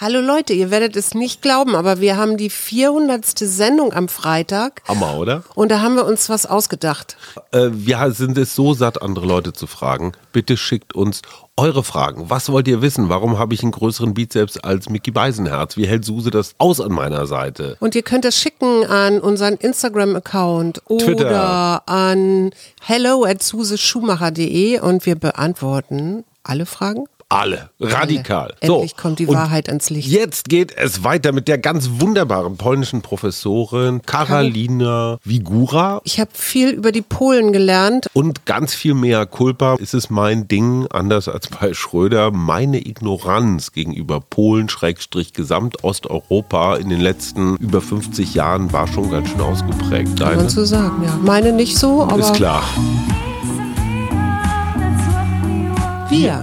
Hallo Leute, ihr werdet es nicht glauben, aber wir haben die 400. Sendung am Freitag. Hammer, oder? Und da haben wir uns was ausgedacht. Äh, wir sind es so satt, andere Leute zu fragen. Bitte schickt uns eure Fragen. Was wollt ihr wissen? Warum habe ich einen größeren Bizeps als Mickey Beisenherz? Wie hält Suse das aus an meiner Seite? Und ihr könnt es schicken an unseren Instagram-Account oder an hello at suseschumacher.de und wir beantworten alle Fragen. Alle. Radikal. Alle. Endlich so. kommt die Wahrheit ans Licht. Jetzt geht es weiter mit der ganz wunderbaren polnischen Professorin Karolina Wigura. Ich habe viel über die Polen gelernt. Und ganz viel mehr Culpa ist es mein Ding, anders als bei Schröder, meine Ignoranz gegenüber Polen, Schrägstrich Gesamtosteuropa in den letzten über 50 Jahren war schon ganz schön ausgeprägt. Deine? Kann man so sagen, ja. Meine nicht so, aber... Ist klar. Wir.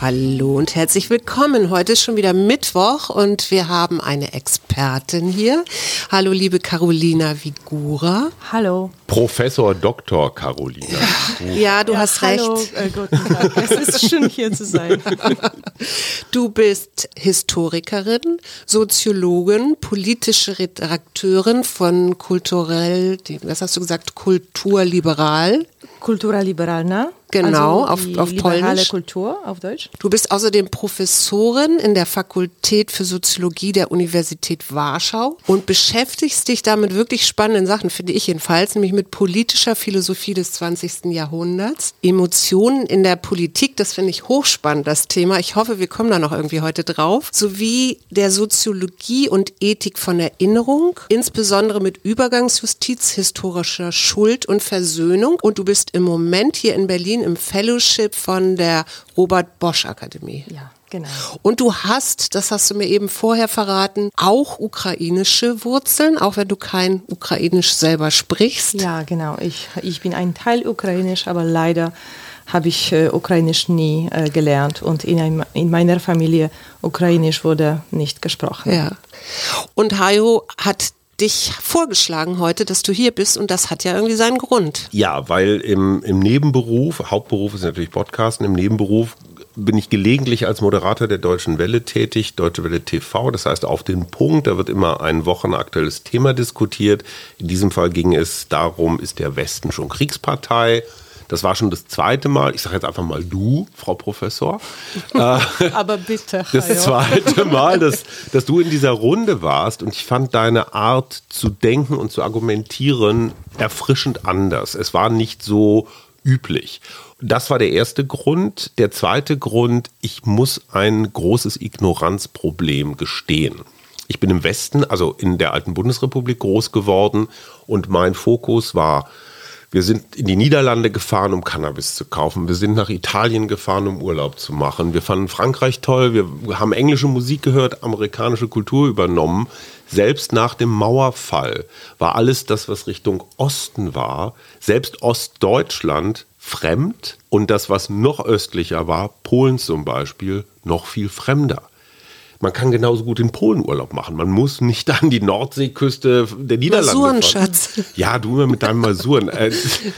Hallo und herzlich willkommen. Heute ist schon wieder Mittwoch und wir haben eine Expertin hier. Hallo, liebe Carolina Vigura. Hallo. Professor Dr. Carolina. ja, du ja, hast hallo, recht. Äh, guten Tag. Es ist schön hier zu sein. Du bist Historikerin, Soziologin, politische Redakteurin von kulturell, was hast du gesagt, kulturliberal. Kulturliberal, ne? Genau, also auf, auf Polnisch. Kultur auf Deutsch. Du bist außerdem Professorin in der Fakultät für Soziologie der Universität Warschau und beschäftigst dich damit wirklich spannenden Sachen, finde ich jedenfalls, nämlich mit politischer Philosophie des 20. Jahrhunderts. Emotionen in der Politik, das finde ich hochspannend, das Thema. Ich hoffe, wir kommen da noch irgendwie heute drauf. Sowie der Soziologie und Ethik von Erinnerung, insbesondere mit Übergangsjustiz, historischer Schuld und Versöhnung. Und du bist im Moment hier in Berlin Berlin im Fellowship von der Robert Bosch Akademie. Ja. Genau. Und du hast, das hast du mir eben vorher verraten, auch ukrainische Wurzeln, auch wenn du kein Ukrainisch selber sprichst. Ja, genau. Ich, ich bin ein Teil Ukrainisch, aber leider habe ich äh, Ukrainisch nie äh, gelernt und in, ein, in meiner Familie Ukrainisch wurde nicht gesprochen. Ja. Und Hajo hat dich vorgeschlagen heute, dass du hier bist und das hat ja irgendwie seinen Grund. Ja, weil im, im Nebenberuf, Hauptberuf ist natürlich Podcasten, im Nebenberuf bin ich gelegentlich als Moderator der Deutschen Welle tätig, Deutsche Welle TV, das heißt auf den Punkt, da wird immer ein wochenaktuelles Thema diskutiert. In diesem Fall ging es darum, ist der Westen schon Kriegspartei? Das war schon das zweite Mal, ich sage jetzt einfach mal du, Frau Professor. Äh, Aber bitte. Das zweite Mal, dass, dass du in dieser Runde warst und ich fand deine Art zu denken und zu argumentieren erfrischend anders. Es war nicht so üblich. Das war der erste Grund. Der zweite Grund, ich muss ein großes Ignoranzproblem gestehen. Ich bin im Westen, also in der alten Bundesrepublik groß geworden und mein Fokus war wir sind in die Niederlande gefahren, um Cannabis zu kaufen. Wir sind nach Italien gefahren, um Urlaub zu machen. Wir fanden Frankreich toll. Wir haben englische Musik gehört, amerikanische Kultur übernommen. Selbst nach dem Mauerfall war alles das, was Richtung Osten war, selbst Ostdeutschland fremd und das, was noch östlicher war, Polen zum Beispiel, noch viel fremder man kann genauso gut in Polen Urlaub machen. Man muss nicht an die Nordseeküste der Niederlande Masuren, fahren. Schatz. Ja, du immer mit deinem Masuren. Äh,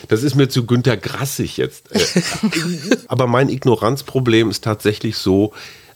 das ist mir zu Günter Grassig jetzt. Äh, aber mein Ignoranzproblem ist tatsächlich so,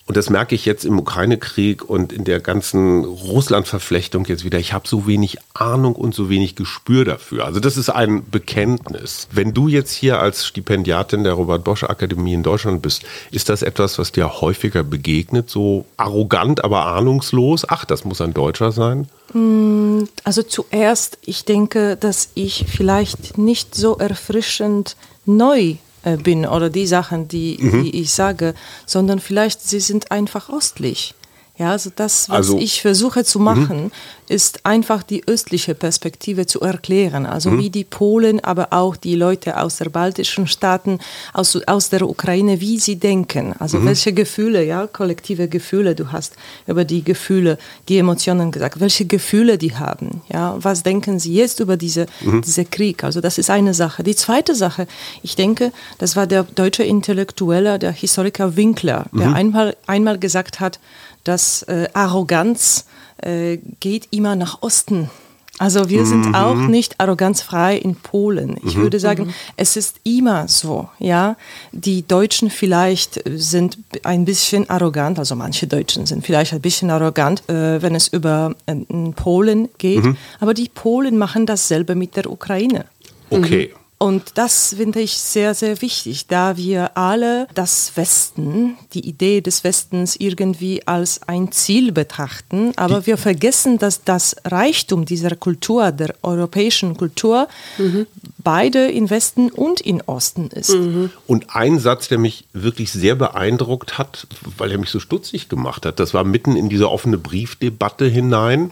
und das merke ich jetzt im Ukraine-Krieg und in der ganzen Russland-Verflechtung jetzt wieder. Ich habe so wenig Ahnung und so wenig Gespür dafür. Also das ist ein Bekenntnis. Wenn du jetzt hier als Stipendiatin der Robert-Bosch-Akademie in Deutschland bist, ist das etwas, was dir häufiger begegnet? So arrogant, aber ahnungslos? Ach, das muss ein Deutscher sein? Mm, also zuerst, ich denke, dass ich vielleicht nicht so erfrischend neu bin oder die Sachen, die, mhm. die ich sage, sondern vielleicht sie sind einfach ostlich. Ja, also das, was also, ich versuche zu machen, mhm ist einfach die östliche Perspektive zu erklären. Also mhm. wie die Polen, aber auch die Leute aus der baltischen Staaten, aus, aus der Ukraine, wie sie denken. Also mhm. welche Gefühle, ja, kollektive Gefühle, du hast über die Gefühle, die Emotionen gesagt, welche Gefühle die haben. Ja, was denken sie jetzt über diese, mhm. diese Krieg? Also das ist eine Sache. Die zweite Sache, ich denke, das war der deutsche Intellektuelle, der Historiker Winkler, der einmal, einmal gesagt hat, dass äh, Arroganz äh, geht immer nach Osten. Also wir sind mhm. auch nicht arroganzfrei in Polen. Ich mhm. würde sagen, mhm. es ist immer so, ja. Die Deutschen vielleicht sind ein bisschen arrogant, also manche Deutschen sind vielleicht ein bisschen arrogant, äh, wenn es über äh, Polen geht. Mhm. Aber die Polen machen dasselbe mit der Ukraine. Okay. Und das finde ich sehr, sehr wichtig, da wir alle das Westen, die Idee des Westens irgendwie als ein Ziel betrachten, aber die wir vergessen, dass das Reichtum dieser Kultur, der europäischen Kultur, mhm. beide in Westen und in Osten ist. Mhm. Und ein Satz, der mich wirklich sehr beeindruckt hat, weil er mich so stutzig gemacht hat, das war mitten in diese offene Briefdebatte hinein,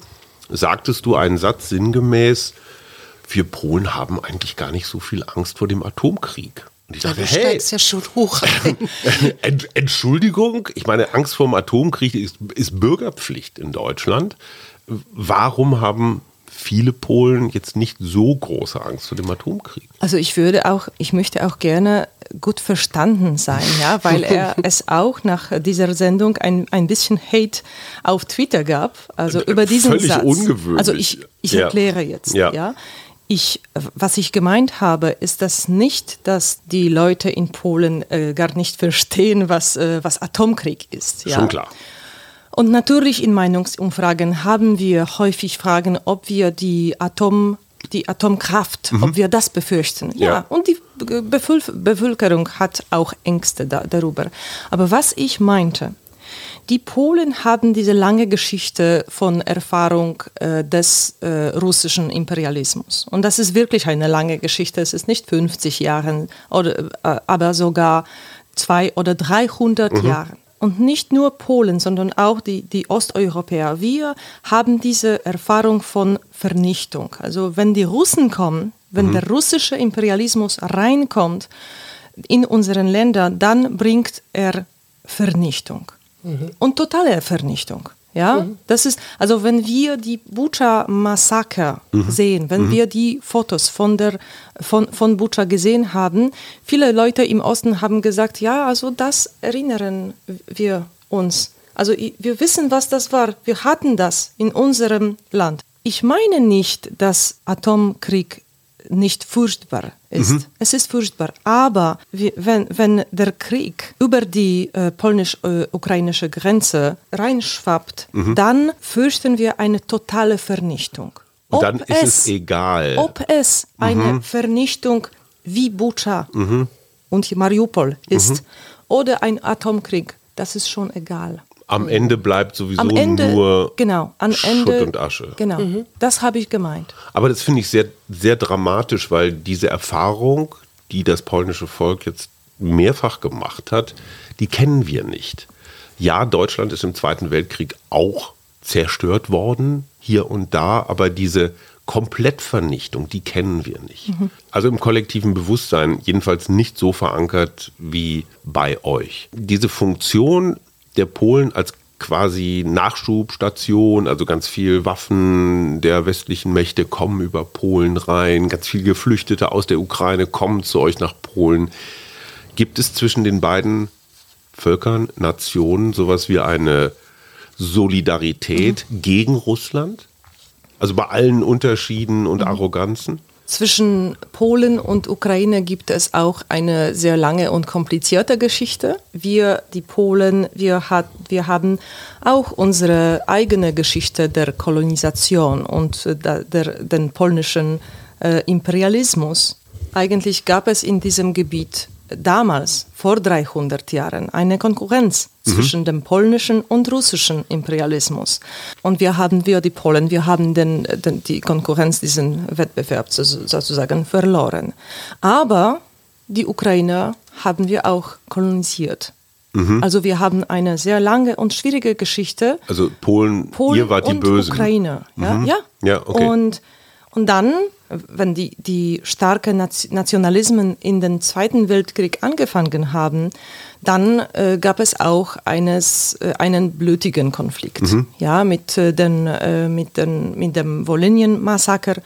sagtest du einen Satz sinngemäß, wir Polen haben eigentlich gar nicht so viel Angst vor dem Atomkrieg. Und ich dachte, ja, hey, ja schon hoch Entschuldigung, ich meine, Angst vor dem Atomkrieg ist, ist Bürgerpflicht in Deutschland. Warum haben viele Polen jetzt nicht so große Angst vor dem Atomkrieg. Also ich würde auch, ich möchte auch gerne gut verstanden sein, ja, weil er es auch nach dieser Sendung ein, ein bisschen Hate auf Twitter gab, also über diesen Völlig Satz. ungewöhnlich. Also ich, ich ja. erkläre jetzt, ja. ja. Ich, was ich gemeint habe, ist das nicht, dass die Leute in Polen äh, gar nicht verstehen, was, äh, was Atomkrieg ist. Ja? Schon klar. Und natürlich in Meinungsumfragen haben wir häufig Fragen, ob wir die Atom die Atomkraft, mhm. ob wir das befürchten. Ja, ja. und die Bevölkerung hat auch Ängste da, darüber. Aber was ich meinte, die Polen haben diese lange Geschichte von Erfahrung äh, des äh, russischen Imperialismus. Und das ist wirklich eine lange Geschichte. Es ist nicht 50 Jahre, oder, äh, aber sogar zwei oder 300 mhm. Jahre. Und nicht nur Polen, sondern auch die, die Osteuropäer. Wir haben diese Erfahrung von Vernichtung. Also wenn die Russen kommen, wenn mhm. der russische Imperialismus reinkommt in unseren Ländern, dann bringt er Vernichtung mhm. und totale Vernichtung. Ja, mhm. das ist, also wenn wir die Bucha-Massaker mhm. sehen, wenn mhm. wir die Fotos von der, von, von Bucha gesehen haben, viele Leute im Osten haben gesagt, ja, also das erinnern wir uns. Also wir wissen, was das war. Wir hatten das in unserem Land. Ich meine nicht, dass Atomkrieg nicht furchtbar ist. Mhm. Es ist furchtbar. Aber wie, wenn, wenn der Krieg über die äh, polnisch-ukrainische Grenze reinschwappt, mhm. dann fürchten wir eine totale Vernichtung. Und dann ist es, es, egal. Ob es eine mhm. Vernichtung wie Bucha mhm. und Mariupol ist mhm. oder ein Atomkrieg, das ist schon egal. Am Ende bleibt sowieso Ende, nur genau, am Schutt Ende, und Asche. Genau, mhm. das habe ich gemeint. Aber das finde ich sehr, sehr dramatisch, weil diese Erfahrung, die das polnische Volk jetzt mehrfach gemacht hat, die kennen wir nicht. Ja, Deutschland ist im Zweiten Weltkrieg auch zerstört worden, hier und da, aber diese Komplettvernichtung, die kennen wir nicht. Mhm. Also im kollektiven Bewusstsein jedenfalls nicht so verankert wie bei euch. Diese Funktion der Polen als quasi Nachschubstation, also ganz viel Waffen der westlichen Mächte kommen über Polen rein, ganz viele Geflüchtete aus der Ukraine kommen zu euch nach Polen. Gibt es zwischen den beiden Völkern, Nationen sowas wie eine Solidarität mhm. gegen Russland? Also bei allen Unterschieden und mhm. Arroganzen? Zwischen Polen und Ukraine gibt es auch eine sehr lange und komplizierte Geschichte. Wir, die Polen, wir, hat, wir haben auch unsere eigene Geschichte der Kolonisation und der, der, den polnischen äh, Imperialismus. Eigentlich gab es in diesem Gebiet damals, vor 300 Jahren, eine Konkurrenz mhm. zwischen dem polnischen und russischen Imperialismus. Und wir haben, wir die Polen, wir haben den, den, die Konkurrenz, diesen Wettbewerb sozusagen verloren. Aber die Ukrainer haben wir auch kolonisiert. Mhm. Also wir haben eine sehr lange und schwierige Geschichte. Also Polen, Polen ihr wart die Bösen. Ukraine, ja, mhm. ja. ja okay. Und, und dann wenn die, die starken Nationalismen in den Zweiten Weltkrieg angefangen haben, dann äh, gab es auch eines, äh, einen blutigen Konflikt mhm. ja, mit, äh, den, äh, mit, den, mit dem Wolinien-Massaker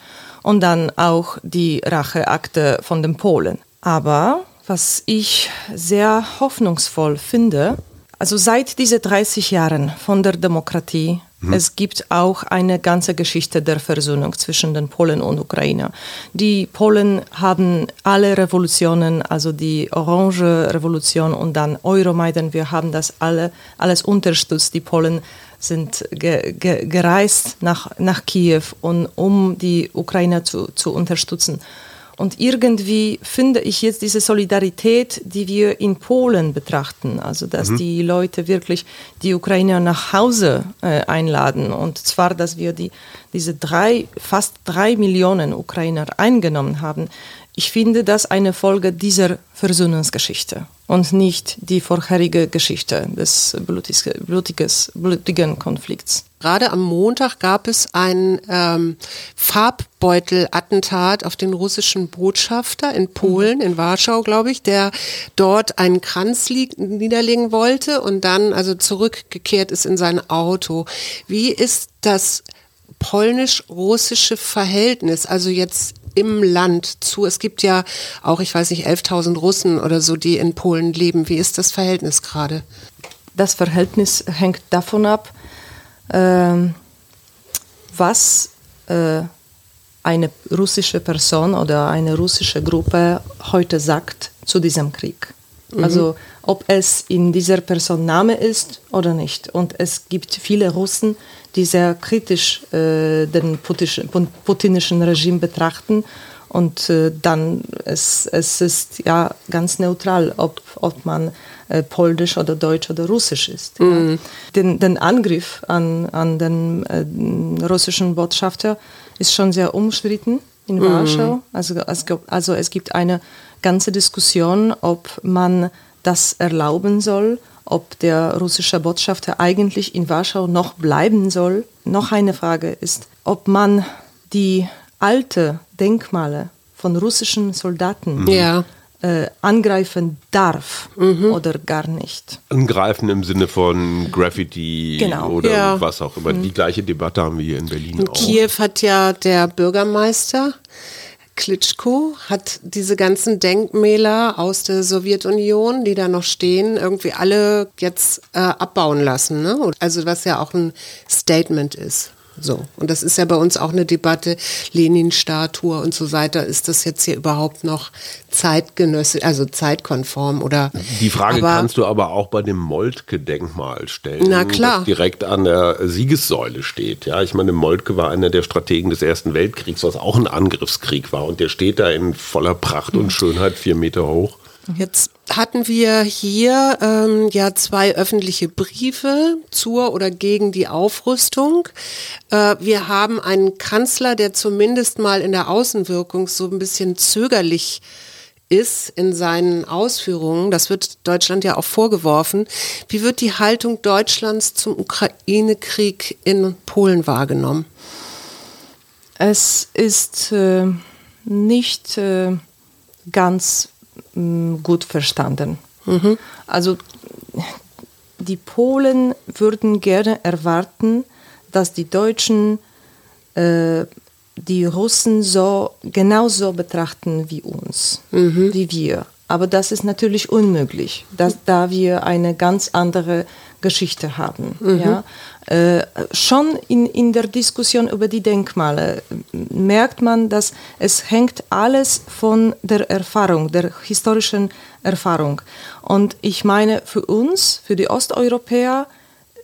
und dann auch die Racheakte von den Polen. Aber was ich sehr hoffnungsvoll finde, also seit diesen 30 Jahren von der Demokratie Mhm. Es gibt auch eine ganze Geschichte der Versöhnung zwischen den Polen und Ukrainer. Die Polen haben alle Revolutionen, also die Orange Revolution und dann Euromaidan, wir haben das alle alles unterstützt. Die Polen sind ge, ge, gereist nach, nach Kiew, und, um die Ukrainer zu, zu unterstützen. Und irgendwie finde ich jetzt diese Solidarität, die wir in Polen betrachten, also dass mhm. die Leute wirklich die Ukrainer nach Hause äh, einladen und zwar, dass wir die, diese drei, fast drei Millionen Ukrainer eingenommen haben. Ich finde das eine Folge dieser Versöhnungsgeschichte und nicht die vorherige Geschichte des blutiges, blutiges, blutigen Konflikts. Gerade am Montag gab es ein ähm, Farbbeutel-Attentat auf den russischen Botschafter in Polen, in Warschau, glaube ich, der dort einen Kranz niederlegen wollte und dann also zurückgekehrt ist in sein Auto. Wie ist das polnisch-russische Verhältnis, also jetzt im Land zu? Es gibt ja auch, ich weiß nicht, 11.000 Russen oder so, die in Polen leben. Wie ist das Verhältnis gerade? Das Verhältnis hängt davon ab, äh, was äh, eine russische Person oder eine russische Gruppe heute sagt zu diesem Krieg. Mhm. Also ob es in dieser Person Name ist oder nicht. Und es gibt viele Russen, die sehr kritisch äh, den putinischen Regime betrachten. Und äh, dann es, es ist ja ganz neutral, ob, ob man äh, polnisch oder deutsch oder russisch ist. Mhm. Ja. Den, den, Angriff an, an den äh, russischen Botschafter ist schon sehr umstritten in mhm. Warschau. Also, also es gibt eine ganze Diskussion, ob man das erlauben soll, ob der russische Botschafter eigentlich in Warschau noch bleiben soll. Noch eine Frage ist, ob man die alte Denkmale von russischen Soldaten mhm. ja. äh, angreifen darf mhm. oder gar nicht. Angreifen im Sinne von Graffiti genau. oder ja. was auch immer. Mhm. Die gleiche Debatte haben wir hier in Berlin in auch. Kiew hat ja der Bürgermeister Klitschko hat diese ganzen Denkmäler aus der Sowjetunion, die da noch stehen, irgendwie alle jetzt äh, abbauen lassen. Ne? Also was ja auch ein Statement ist. So. Und das ist ja bei uns auch eine Debatte, Lenin-Statue und so weiter. Ist das jetzt hier überhaupt noch zeitgenössisch, also zeitkonform oder? Die Frage aber, kannst du aber auch bei dem Moltke-Denkmal stellen. Na klar. Das direkt an der Siegessäule steht. Ja, ich meine, Moltke war einer der Strategen des Ersten Weltkriegs, was auch ein Angriffskrieg war. Und der steht da in voller Pracht und Schönheit vier Meter hoch. Jetzt hatten wir hier ähm, ja zwei öffentliche Briefe zur oder gegen die Aufrüstung. Äh, wir haben einen Kanzler, der zumindest mal in der Außenwirkung so ein bisschen zögerlich ist in seinen Ausführungen. Das wird Deutschland ja auch vorgeworfen. Wie wird die Haltung Deutschlands zum Ukraine-Krieg in Polen wahrgenommen? Es ist äh, nicht äh, ganz gut verstanden. Mhm. Also die Polen würden gerne erwarten, dass die Deutschen äh, die Russen so genauso betrachten wie uns, mhm. wie wir. Aber das ist natürlich unmöglich, dass, da wir eine ganz andere Geschichte haben. Mhm. Ja? Äh, schon in, in der Diskussion über die Denkmale merkt man, dass es hängt alles von der Erfahrung, der historischen Erfahrung. Und ich meine, für uns, für die Osteuropäer,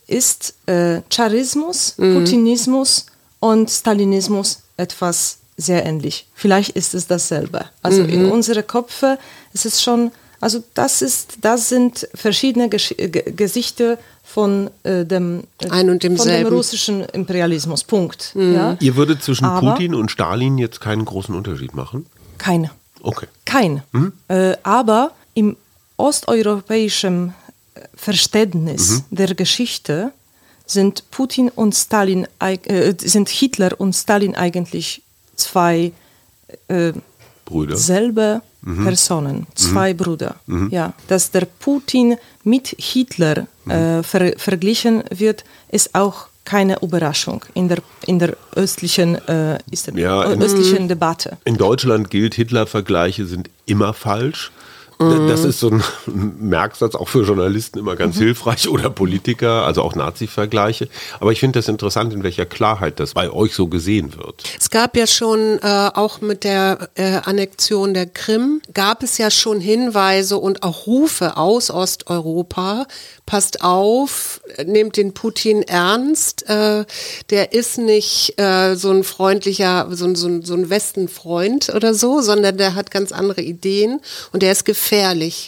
ist äh, Charismus, mhm. Putinismus und Stalinismus etwas sehr ähnlich. Vielleicht ist es dasselbe. Also mhm. in unsere Köpfe ist es schon, also das ist, das sind verschiedene Gesch Gesichter von äh, dem, äh, Ein und von dem russischen Imperialismus. Punkt. Mhm. Ja? Ihr würdet zwischen Aber Putin und Stalin jetzt keinen großen Unterschied machen? Keine. Okay. Kein. Mhm. Äh, aber im osteuropäischen Verständnis mhm. der Geschichte sind Putin und Stalin, äh, sind Hitler und Stalin eigentlich zwei äh, Brüder. selbe mhm. Personen, mhm. zwei mhm. Brüder. Mhm. Ja, dass der Putin mit Hitler äh, mhm. ver verglichen wird, ist auch keine Überraschung in der, in der östlichen, äh, ja, östlichen Debatte. In Deutschland gilt, Hitler-Vergleiche sind immer falsch. Mhm. Das ist so ein Merksatz auch für Journalisten immer ganz mhm. hilfreich oder Politiker, also auch Nazi-Vergleiche. Aber ich finde das interessant, in welcher Klarheit das bei euch so gesehen wird. Es gab ja schon äh, auch mit der äh, Annexion der Krim, gab es ja schon Hinweise und auch Rufe aus Osteuropa, passt auf, nehmt den Putin ernst, äh, der ist nicht äh, so ein freundlicher, so, so, so ein Westenfreund oder so, sondern der hat ganz andere Ideen und der ist gefährlich.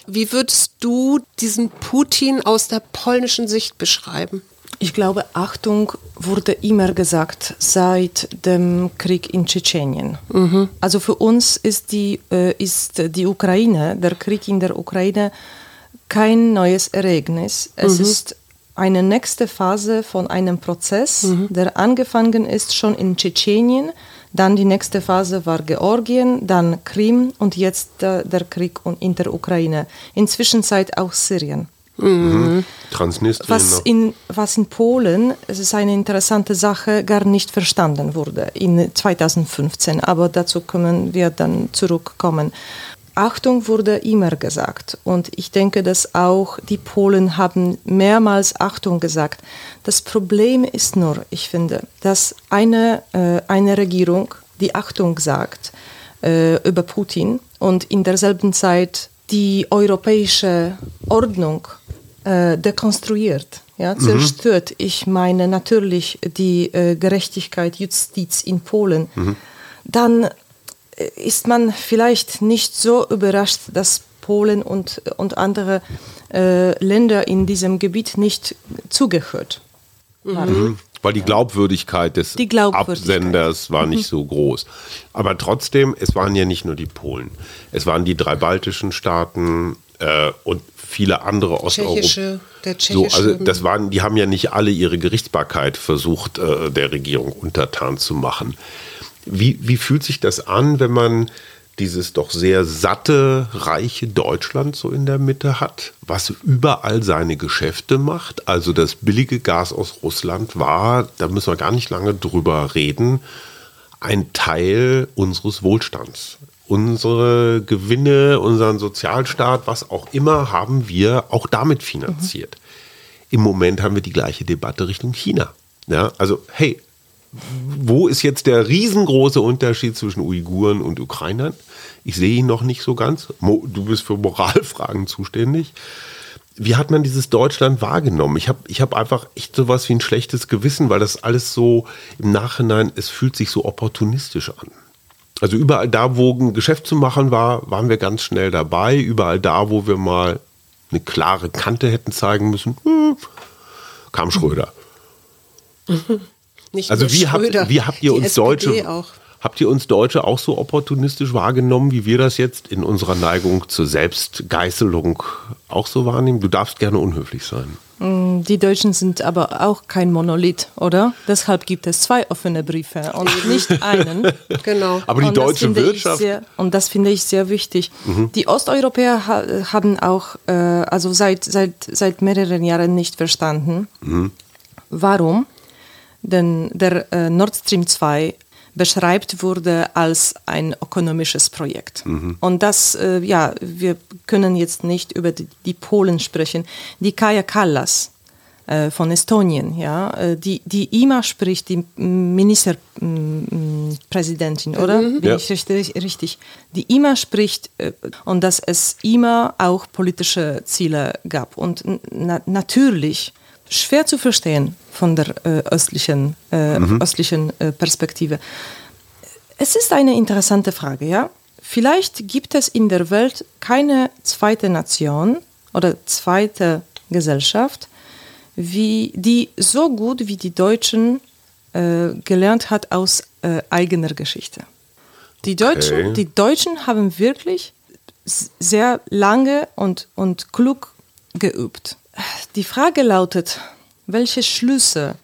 Wie würdest du diesen Putin aus der polnischen Sicht beschreiben? Ich glaube, Achtung wurde immer gesagt seit dem Krieg in Tschetschenien. Mhm. Also für uns ist die, äh, ist die Ukraine, der Krieg in der Ukraine, kein neues Ereignis. Es mhm. ist eine nächste Phase von einem Prozess, mhm. der angefangen ist schon in Tschetschenien. Dann die nächste Phase war Georgien, dann Krim und jetzt äh, der Krieg in der Ukraine. Inzwischen auch Syrien. Mhm. Transnistrien. Was in, was in Polen, es ist eine interessante Sache, gar nicht verstanden wurde in 2015. Aber dazu können wir dann zurückkommen. Achtung wurde immer gesagt und ich denke, dass auch die Polen haben mehrmals Achtung gesagt. Das Problem ist nur, ich finde, dass eine, äh, eine Regierung die Achtung sagt äh, über Putin und in derselben Zeit die europäische Ordnung äh, dekonstruiert, ja, mhm. zerstört. Mhm. Ich meine natürlich die äh, Gerechtigkeit, Justiz in Polen. Mhm. Dann ist man vielleicht nicht so überrascht, dass Polen und, und andere äh, Länder in diesem Gebiet nicht zugehört haben. Mhm. Weil die Glaubwürdigkeit des die Glaubwürdigkeit. Absenders war nicht mhm. so groß. Aber trotzdem, es waren ja nicht nur die Polen. Es waren die drei baltischen Staaten äh, und viele andere Osteuropäer. So, also das waren, die haben ja nicht alle ihre Gerichtsbarkeit versucht, äh, der Regierung untertan zu machen. Wie, wie fühlt sich das an, wenn man dieses doch sehr satte, reiche Deutschland so in der Mitte hat, was überall seine Geschäfte macht. Also das billige Gas aus Russland war, da müssen wir gar nicht lange drüber reden, ein Teil unseres Wohlstands. Unsere Gewinne, unseren Sozialstaat, was auch immer, haben wir auch damit finanziert. Mhm. Im Moment haben wir die gleiche Debatte Richtung China. Ja, also, hey, wo ist jetzt der riesengroße Unterschied zwischen Uiguren und Ukrainern? Ich sehe ihn noch nicht so ganz. Du bist für Moralfragen zuständig. Wie hat man dieses Deutschland wahrgenommen? Ich habe ich hab einfach echt sowas wie ein schlechtes Gewissen, weil das alles so im Nachhinein, es fühlt sich so opportunistisch an. Also überall da, wo ein Geschäft zu machen war, waren wir ganz schnell dabei. Überall da, wo wir mal eine klare Kante hätten zeigen müssen, hm, kam Schröder. Nicht also wie habt, wie habt ihr uns Deutsche auch. Habt ihr uns Deutsche auch so opportunistisch wahrgenommen, wie wir das jetzt in unserer Neigung zur Selbstgeißelung auch so wahrnehmen? Du darfst gerne unhöflich sein. Mm, die Deutschen sind aber auch kein Monolith, oder? Deshalb gibt es zwei offene Briefe und nicht einen. genau. Aber die und deutsche Wirtschaft. Sehr, und das finde ich sehr wichtig. Mhm. Die Osteuropäer ha haben auch äh, also seit, seit, seit mehreren Jahren nicht verstanden, mhm. warum denn der äh, Nord Stream 2 beschreibt wurde als ein ökonomisches Projekt. Mhm. Und das, äh, ja, wir können jetzt nicht über die, die Polen sprechen. Die Kaja Kallas äh, von Estonien, ja, äh, die, die immer spricht, die Ministerpräsidentin, oder? Mhm. Bin ja. ich richtig, richtig? Die immer spricht äh, und dass es immer auch politische Ziele gab. Und na natürlich schwer zu verstehen von der äh, östlichen, äh, mhm. östlichen äh, Perspektive. Es ist eine interessante Frage, ja. Vielleicht gibt es in der Welt keine zweite Nation oder zweite Gesellschaft, wie, die so gut wie die Deutschen äh, gelernt hat aus äh, eigener Geschichte. Die Deutschen, okay. die Deutschen haben wirklich sehr lange und, und klug geübt. Die Frage lautet, welche Schlüsse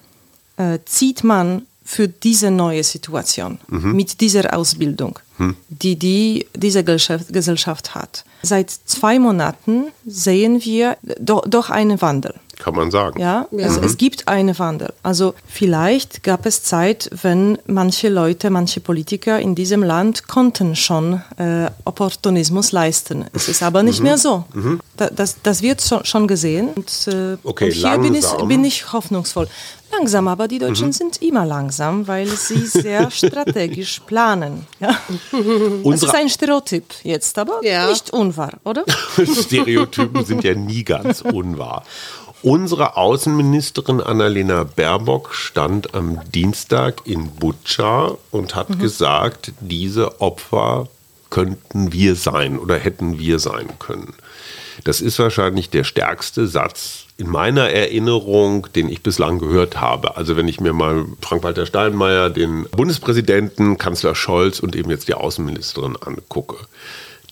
äh, zieht man für diese neue Situation mhm. mit dieser Ausbildung, mhm. die, die diese Gesellschaft, hat? Seit zwei Monaten sehen wir do, doch einen Wandel. Kann man sagen. Ja, ja. Es, es, gibt einen Wandel. Also vielleicht gab es Zeit, wenn manche Leute, manche Politiker in diesem Land konnten schon äh, Opportunismus leisten. Es ist aber nicht mhm. mehr so. Mhm. Da, das, das wird schon gesehen. Und, äh, okay, und hier bin ich, bin ich hoffnungsvoll. Langsam, aber die Deutschen mhm. sind immer langsam, weil sie sehr strategisch planen. Ja? das ist ein Stereotyp jetzt, aber ja. nicht unwahr, oder? Stereotypen sind ja nie ganz unwahr. Unsere Außenministerin Annalena Baerbock stand am Dienstag in Butscha und hat mhm. gesagt, diese Opfer könnten wir sein oder hätten wir sein können. Das ist wahrscheinlich der stärkste Satz in meiner Erinnerung, den ich bislang gehört habe. Also wenn ich mir mal Frank-Walter Steinmeier, den Bundespräsidenten, Kanzler Scholz und eben jetzt die Außenministerin angucke.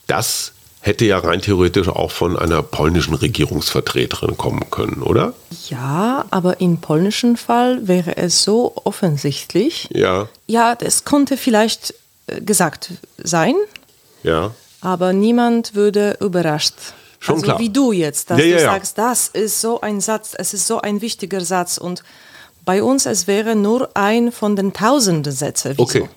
Das hätte ja rein theoretisch auch von einer polnischen Regierungsvertreterin kommen können, oder? Ja, aber im polnischen Fall wäre es so offensichtlich. Ja. Ja, das konnte vielleicht äh, gesagt sein. Ja. Aber niemand würde überrascht. Schon also klar. wie du jetzt, dass ja, du ja, sagst, das ist so ein Satz, es ist so ein wichtiger Satz und bei uns es wäre nur ein von den tausenden Sätzen. Okay.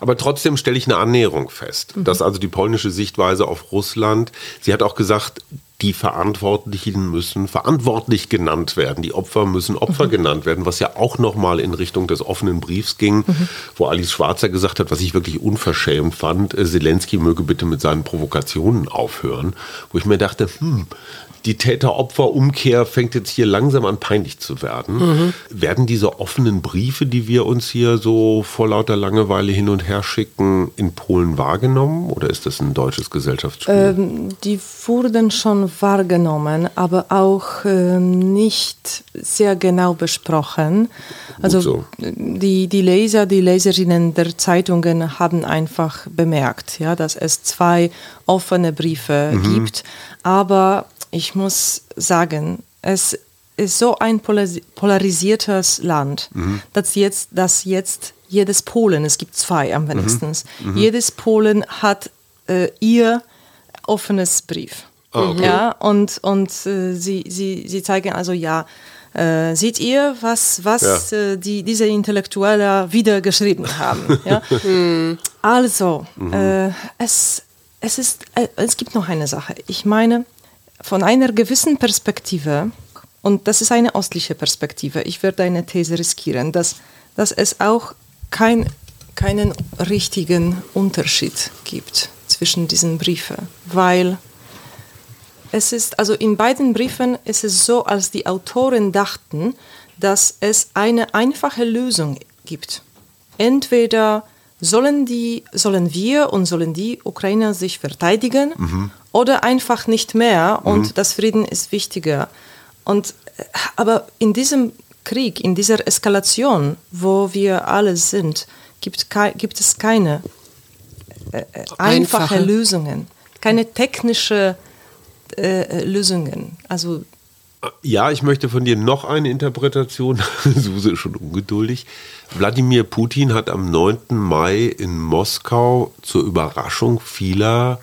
Aber trotzdem stelle ich eine Annäherung fest, mhm. dass also die polnische Sichtweise auf Russland, sie hat auch gesagt, die Verantwortlichen müssen verantwortlich genannt werden. Die Opfer müssen Opfer mhm. genannt werden, was ja auch nochmal in Richtung des offenen Briefs ging, mhm. wo Alice Schwarzer gesagt hat, was ich wirklich unverschämt fand, äh, Zelensky möge bitte mit seinen Provokationen aufhören. Wo ich mir dachte, hm, die Täter-Opfer-Umkehr fängt jetzt hier langsam an peinlich zu werden. Mhm. Werden diese offenen Briefe, die wir uns hier so vor lauter Langeweile hin und her schicken, in Polen wahrgenommen oder ist das ein deutsches Gesellschaftsspiel? Ähm, die wurden schon wahrgenommen, aber auch äh, nicht sehr genau besprochen. Also so. die, die Leser, die Leserinnen der Zeitungen haben einfach bemerkt, ja, dass es zwei offene Briefe mhm. gibt, aber ich muss sagen, es ist so ein polarisiertes Land, mhm. dass, jetzt, dass jetzt jedes Polen, es gibt zwei am wenigsten, mhm. mhm. jedes Polen hat äh, ihr offenes Brief. Oh, okay. Ja, und und äh, sie, sie, sie zeigen also, ja, äh, seht ihr, was, was ja. äh, die, diese Intellektuelle wieder geschrieben haben. ja? Mhm. also, mhm. Äh, es, es, ist, äh, es gibt noch eine Sache. Ich meine, von einer gewissen Perspektive, und das ist eine ostliche Perspektive, ich werde eine These riskieren, dass, dass es auch kein, keinen richtigen Unterschied gibt zwischen diesen Briefen, weil es ist, also in beiden Briefen ist es so, als die Autoren dachten, dass es eine einfache Lösung gibt. Entweder sollen, die, sollen wir und sollen die Ukrainer sich verteidigen mhm oder einfach nicht mehr und mhm. das Frieden ist wichtiger. Und, äh, aber in diesem Krieg, in dieser Eskalation, wo wir alle sind, gibt, gibt es keine äh, äh einfache, einfache, Lösungen, keine technische äh, Lösungen. Also ja, ich möchte von dir noch eine Interpretation. Suse ist schon ungeduldig. Wladimir Putin hat am 9. Mai in Moskau zur Überraschung vieler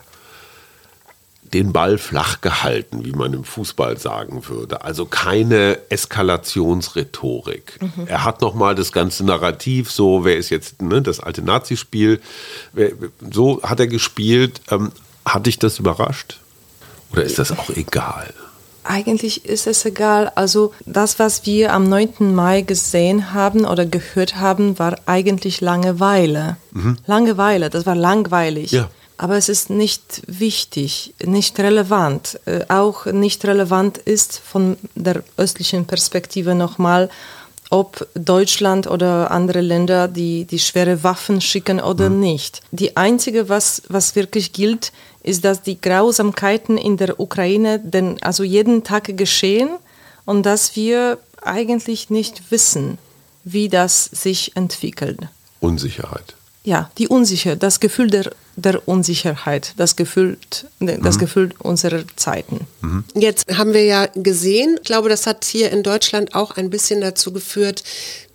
den Ball flach gehalten, wie man im Fußball sagen würde. Also keine Eskalationsrhetorik. Mhm. Er hat nochmal das ganze Narrativ, so wer ist jetzt ne, das alte Nazispiel, so hat er gespielt. Ähm, hat dich das überrascht? Oder ist das auch egal? Eigentlich ist es egal. Also das, was wir am 9. Mai gesehen haben oder gehört haben, war eigentlich Langeweile. Mhm. Langeweile, das war langweilig. Ja aber es ist nicht wichtig, nicht relevant. Äh, auch nicht relevant ist von der östlichen Perspektive nochmal, ob Deutschland oder andere Länder die, die schwere Waffen schicken oder mhm. nicht. Die einzige, was, was wirklich gilt, ist, dass die Grausamkeiten in der Ukraine denn also jeden Tag geschehen und dass wir eigentlich nicht wissen, wie das sich entwickelt. Unsicherheit. Ja, die Unsicherheit, das Gefühl der der Unsicherheit, das Gefühl, das mhm. Gefühl unserer Zeiten. Mhm. Jetzt haben wir ja gesehen, ich glaube, das hat hier in Deutschland auch ein bisschen dazu geführt,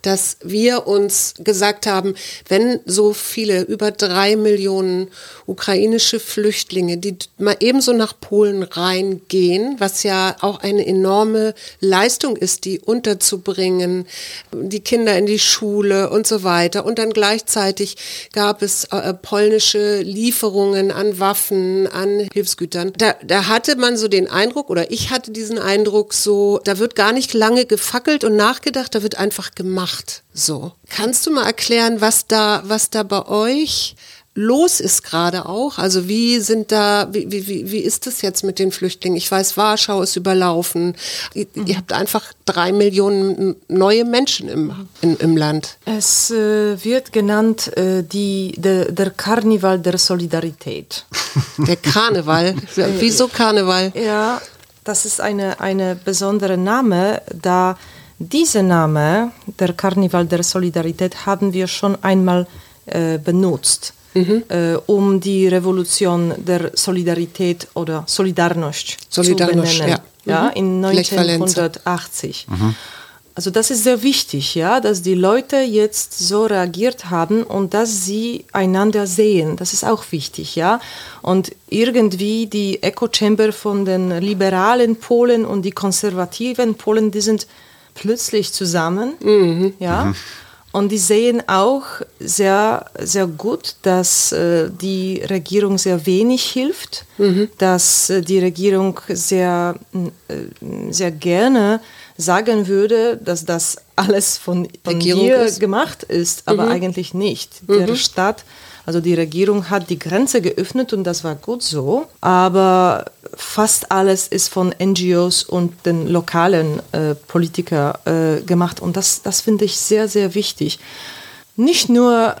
dass wir uns gesagt haben, wenn so viele, über drei Millionen ukrainische Flüchtlinge, die mal ebenso nach Polen reingehen, was ja auch eine enorme Leistung ist, die unterzubringen, die Kinder in die Schule und so weiter. Und dann gleichzeitig gab es äh, polnische Lieferungen an Waffen, an Hilfsgütern. Da, da hatte man so den Eindruck, oder ich hatte diesen Eindruck so, da wird gar nicht lange gefackelt und nachgedacht, da wird einfach gemacht. So. Kannst du mal erklären, was da, was da bei euch los ist gerade auch? Also wie sind da, wie, wie, wie ist das jetzt mit den Flüchtlingen? Ich weiß, Warschau ist überlaufen. Ihr, mhm. ihr habt einfach drei Millionen neue Menschen im, in, im Land. Es äh, wird genannt äh, die, de, der Karneval der Solidarität. Der Karneval? Wieso Karneval? Ja, das ist eine, eine besondere Name, da dieser Name, der Karneval der Solidarität, haben wir schon einmal äh, benutzt mhm. äh, um die Revolution der Solidarität oder Solidarność, Solidarność zu benennen. Ja. ja mhm. in 1980. Mhm. Also das ist sehr wichtig, ja, dass die Leute jetzt so reagiert haben und dass sie einander sehen. Das ist auch wichtig, ja. Und irgendwie die Echo Chamber von den liberalen Polen und die konservativen Polen, die sind plötzlich zusammen, mhm. ja. Mhm. Und die sehen auch sehr, sehr gut, dass äh, die Regierung sehr wenig hilft, mhm. dass äh, die Regierung sehr, äh, sehr gerne sagen würde, dass das alles von, von dir ist. gemacht ist, aber mhm. eigentlich nicht. Mhm. Der Staat also die Regierung hat die Grenze geöffnet und das war gut so, aber fast alles ist von NGOs und den lokalen äh, Politikern äh, gemacht und das, das finde ich sehr, sehr wichtig. Nicht nur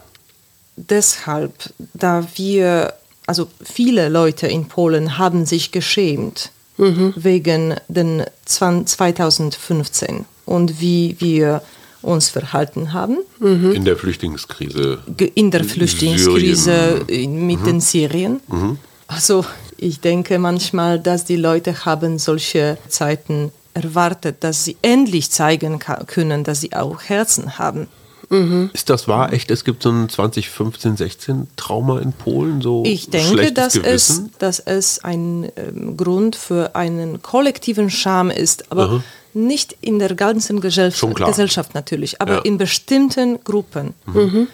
deshalb, da wir, also viele Leute in Polen haben sich geschämt mhm. wegen den 2015 und wie wir uns verhalten haben. Mhm. In der Flüchtlingskrise. In der Flüchtlingskrise Syrien. mit mhm. den Syrien. Mhm. Also ich denke manchmal, dass die Leute haben solche Zeiten erwartet, dass sie endlich zeigen können, dass sie auch Herzen haben. Mhm. Ist das wahr? Echt? Es gibt so ein 2015, 16 Trauma in Polen? So ich denke, dass es, dass es ein ähm, Grund für einen kollektiven Scham ist. Aber mhm. Nicht in der ganzen Gesellschaft, Gesellschaft natürlich, aber ja. in bestimmten Gruppen. Mhm.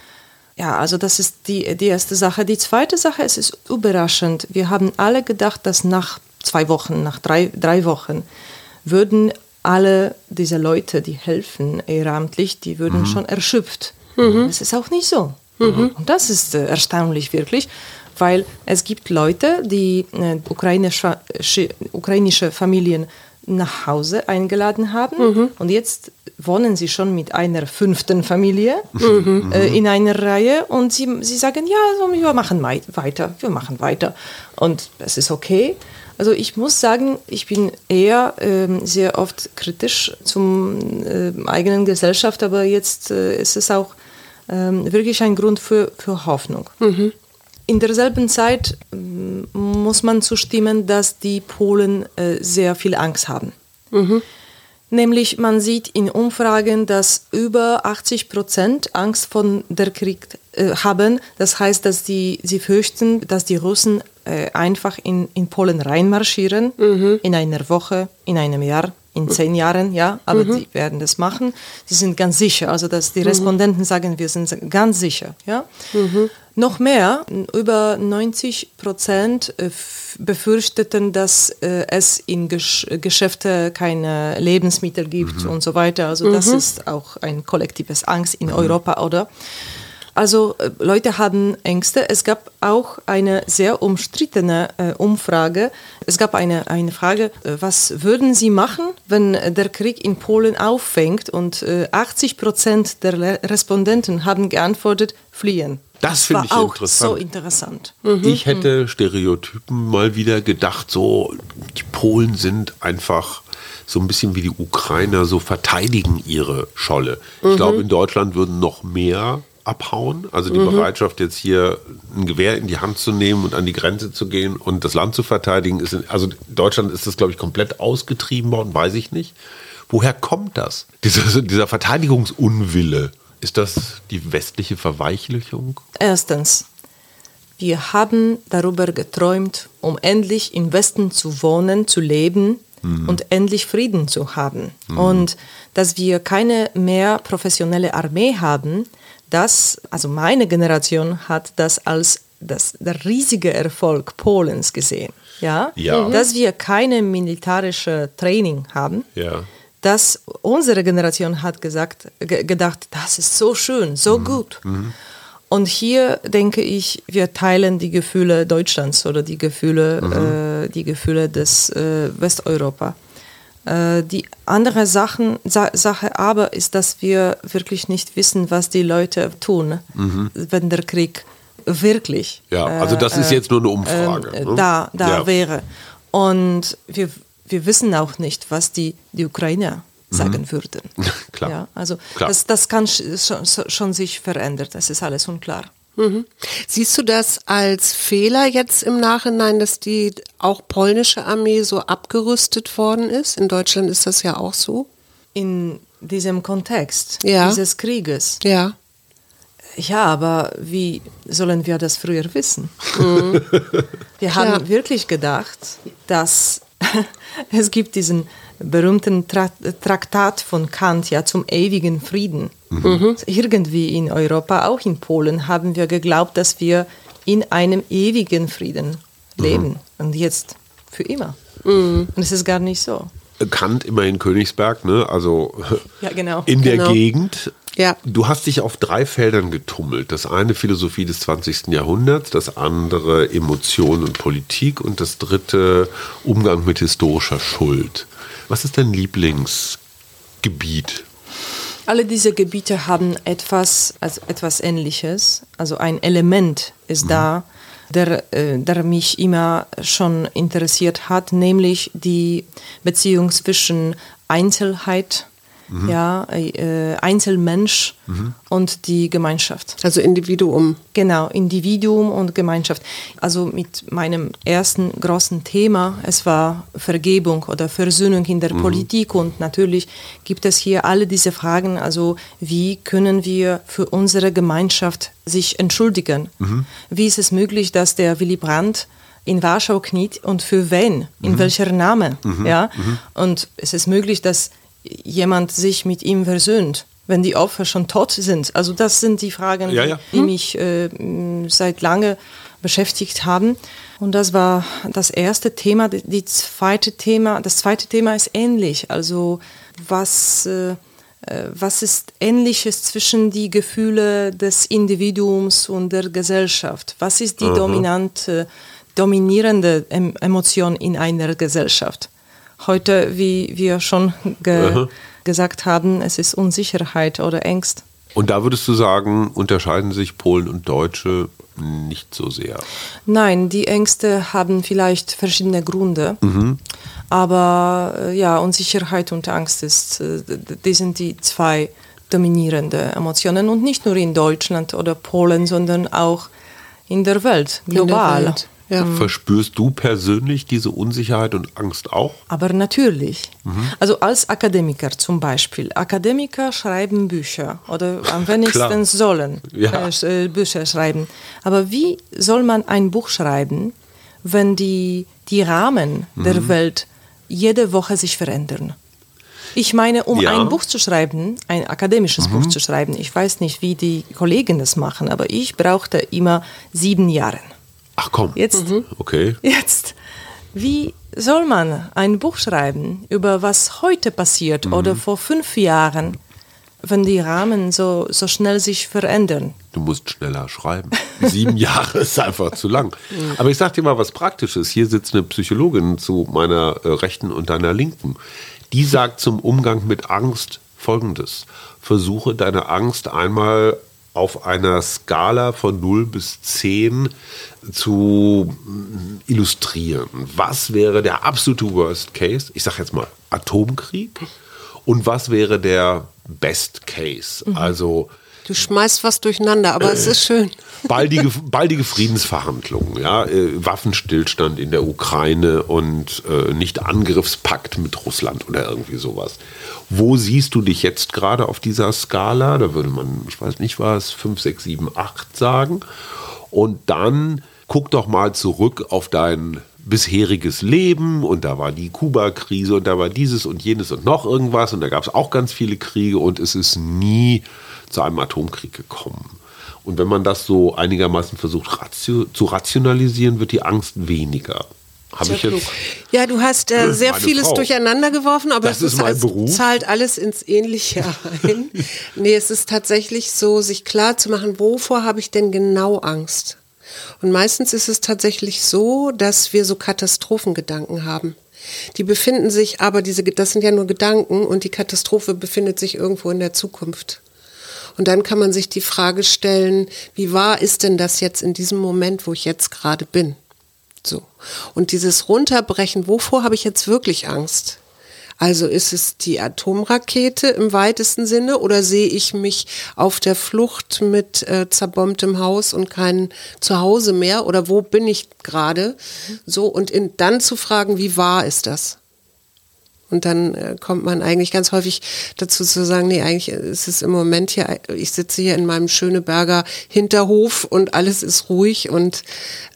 Ja, also das ist die, die erste Sache. Die zweite Sache, es ist überraschend. Wir haben alle gedacht, dass nach zwei Wochen, nach drei, drei Wochen, würden alle diese Leute, die helfen ehrenamtlich, die würden mhm. schon erschöpft. Mhm. Das ist auch nicht so. Mhm. Und das ist äh, erstaunlich wirklich, weil es gibt Leute, die äh, ukrainische, ukrainische Familien nach Hause eingeladen haben mhm. und jetzt wohnen sie schon mit einer fünften Familie mhm. äh, in einer Reihe und sie, sie sagen, ja, also wir machen weiter, wir machen weiter und es ist okay. Also ich muss sagen, ich bin eher äh, sehr oft kritisch zum äh, eigenen Gesellschaft, aber jetzt äh, ist es auch ähm, wirklich ein Grund für, für Hoffnung. Mhm. In derselben Zeit ähm, muss man zustimmen, dass die Polen äh, sehr viel Angst haben. Mhm. Nämlich man sieht in Umfragen, dass über 80 Prozent Angst von der Krieg äh, haben. Das heißt, dass die, sie fürchten, dass die Russen äh, einfach in, in Polen reinmarschieren, mhm. in einer Woche, in einem Jahr in zehn Jahren, ja, aber mhm. die werden das machen. Sie sind ganz sicher, also dass die mhm. Respondenten sagen, wir sind ganz sicher, ja. Mhm. Noch mehr, über 90 Prozent äh, befürchteten, dass äh, es in Gesch Geschäfte keine Lebensmittel gibt mhm. und so weiter. Also das mhm. ist auch ein kollektives Angst in Europa, oder? Also äh, Leute haben Ängste. Es gab auch eine sehr umstrittene äh, Umfrage. Es gab eine, eine Frage, äh, was würden Sie machen, wenn der Krieg in Polen auffängt? Und äh, 80 Prozent der Le Respondenten haben geantwortet, fliehen. Das, finde ich auch interessant. so interessant. Mhm. Ich hätte Stereotypen mal wieder gedacht, so die Polen sind einfach so ein bisschen wie die Ukrainer, so verteidigen ihre Scholle. Mhm. Ich glaube, in Deutschland würden noch mehr abhauen? Also die Bereitschaft, jetzt hier ein Gewehr in die Hand zu nehmen und an die Grenze zu gehen und das Land zu verteidigen, ist in, also Deutschland ist das, glaube ich, komplett ausgetrieben worden, weiß ich nicht. Woher kommt das? Dieser, dieser Verteidigungsunwille. Ist das die westliche Verweichlichung? Erstens, wir haben darüber geträumt, um endlich im Westen zu wohnen, zu leben und endlich Frieden zu haben. Und dass wir keine mehr professionelle Armee haben, das, also meine Generation hat das als das, der riesige Erfolg Polens gesehen. Ja? Ja. Dass wir keine militärische Training haben, Ja. dass unsere Generation hat gesagt, ge gedacht, das ist so schön, so gut. Und hier denke ich, wir teilen die Gefühle Deutschlands oder die Gefühle, äh, die Gefühle des äh, Westeuropa. Äh, die andere Sachen, Sa Sache aber ist, dass wir wirklich nicht wissen, was die Leute tun, wenn der Krieg wirklich Ja, also das ist jetzt nur eine Umfrage. äh, ne? da, da ja. wäre. Und wir, wir wissen auch nicht, was die, die Ukrainer sagen würden. Mhm. Klar. Ja, also Klar. Das, das kann sch- schon, schon sich verändern, das ist alles unklar. Siehst du das als Fehler jetzt im Nachhinein, dass die auch polnische Armee so abgerüstet worden ist? In Deutschland ist das ja auch so. In diesem Kontext Ja. dieses Krieges. Ja. Ja, aber wie sollen wir das früher wissen? Wir haben Klar. wirklich gedacht, dass es gibt diesen berühmten Tra Traktat von Kant ja zum ewigen Frieden. Irgendwie in Europa, auch in Polen, haben wir geglaubt, dass wir in einem ewigen Frieden leben. Und jetzt für immer. Und es ist gar nicht so. Kant immerhin Königsberg, ne? Also Ja, genau. in der Genau. Gegend. Ja. Du hast dich auf drei Feldern getummelt. Das eine Philosophie des 20. Jahrhunderts, das andere Emotion und Politik und das dritte Umgang mit historischer Schuld. Was ist dein Lieblingsgebiet? Alle diese Gebiete haben etwas, also etwas Ähnliches. Also ein Element ist da, der, äh, der mich immer schon interessiert hat, nämlich die Beziehung zwischen Einzelheit, ja, äh, Einzelmensch und die Gemeinschaft. Also Individuum. Genau, Individuum und Gemeinschaft. Also mit meinem ersten großen Thema, es war Vergebung oder Versöhnung in der Politik und natürlich gibt es hier alle diese Fragen, also wie können wir für unsere Gemeinschaft sich entschuldigen? Wie ist es möglich, dass der Willy Brandt in Warschau kniet und für wen? In welcher Name? Ja? Und es ist möglich, dass jemand sich mit ihm versöhnt, wenn die Opfer schon tot sind. Also das sind die Fragen, Ja, ja. die mich äh, seit lange beschäftigt haben. Und das war das erste Thema. Die- Die zweite Thema, das zweite Thema ist ähnlich. Also was, äh, äh, was ist Ähnliches zwischen die Gefühle des Individuums und der Gesellschaft? Was ist die dominante, dominierende em Emotion in einer Gesellschaft? Heute, wie wir schon ge Aha. gesagt haben, es ist Unsicherheit oder Ängst. Und da würdest du sagen, unterscheiden sich Polen und Deutsche nicht so sehr. Nein, die Ängste haben vielleicht verschiedene Gründe. Aber äh, ja, Unsicherheit und Angst ist, äh, die sind die zwei dominierende Emotionen und nicht nur in Deutschland oder Polen, sondern auch in der Welt, in der global. Welt. Ja. Verspürst du persönlich diese Unsicherheit und Angst auch? Aber natürlich. Also als Akademiker zum Beispiel. Akademiker schreiben Bücher oder am wenigsten sollen Ja. äh, äh, Bücher schreiben. Aber wie soll man ein Buch schreiben, wenn die, die Rahmen der Welt jede Woche sich verändern? Ich meine, um Ja. ein Buch zu schreiben, ein akademisches Buch zu schreiben, ich weiß nicht, wie die Kollegen das machen, aber ich brauchte immer sieben Jahre. Ach komm. Jetzt Okay. Jetzt, wie soll man ein Buch schreiben über was heute passiert oder vor fünf Jahren, wenn die Rahmen so, so schnell sich verändern? Du musst schneller schreiben. Sieben Jahre ist einfach zu lang. Aber ich sag dir mal was Praktisches. Hier sitzt eine Psychologin zu meiner äh, Rechten und deiner Linken. Die sagt zum Umgang mit Angst Folgendes. Versuche deine Angst einmal auf einer Skala von 0 bis 10 zu illustrieren. Was wäre der absolute Worst Case? Ich sage jetzt mal Atomkrieg. Und was wäre der Best Case? Also Du schmeißt was durcheinander, aber es ist schön. Baldige, baldige Friedensverhandlungen, ja, äh, Waffenstillstand in der Ukraine und äh, nicht Angriffspakt mit Russland oder irgendwie sowas. Wo siehst du dich jetzt gerade auf dieser Skala? Da würde man, ich weiß nicht was, 5, 6, 7, 8 sagen. Und dann guck doch mal zurück auf dein bisheriges Leben und da war die Kuba-Krise und da war dieses und jenes und noch irgendwas und da gab es auch ganz viele Kriege und es ist nie zu einem Atomkrieg gekommen. Und wenn man das so einigermaßen versucht ratio zu rationalisieren, wird die Angst weniger. Habe ich jetzt? Ja, du hast äh, sehr Meine vieles Frau. durcheinander geworfen, aber Das es zahlt alles ins Ähnliche ein. nee, es ist tatsächlich so, sich klar zu machen, wovor habe ich denn genau Angst? Und meistens ist es tatsächlich so, dass wir so Katastrophengedanken haben. Die befinden sich aber, diese, das sind ja nur Gedanken und die Katastrophe befindet sich irgendwo in der Zukunft. Und dann kann man sich die Frage stellen, wie wahr ist denn das jetzt in diesem Moment, wo ich jetzt gerade bin? So. Und dieses Runterbrechen, wovor habe ich jetzt wirklich Angst? Also ist es die Atomrakete im weitesten Sinne oder sehe ich mich auf der Flucht mit äh, zerbombtem Haus und kein Zuhause mehr oder wo bin ich gerade? So und in, dann zu fragen, wie wahr ist das? Und dann äh, kommt man eigentlich ganz häufig dazu zu sagen, nee, eigentlich ist es im Moment hier, ich sitze hier in meinem Schöneberger Hinterhof und alles ist ruhig und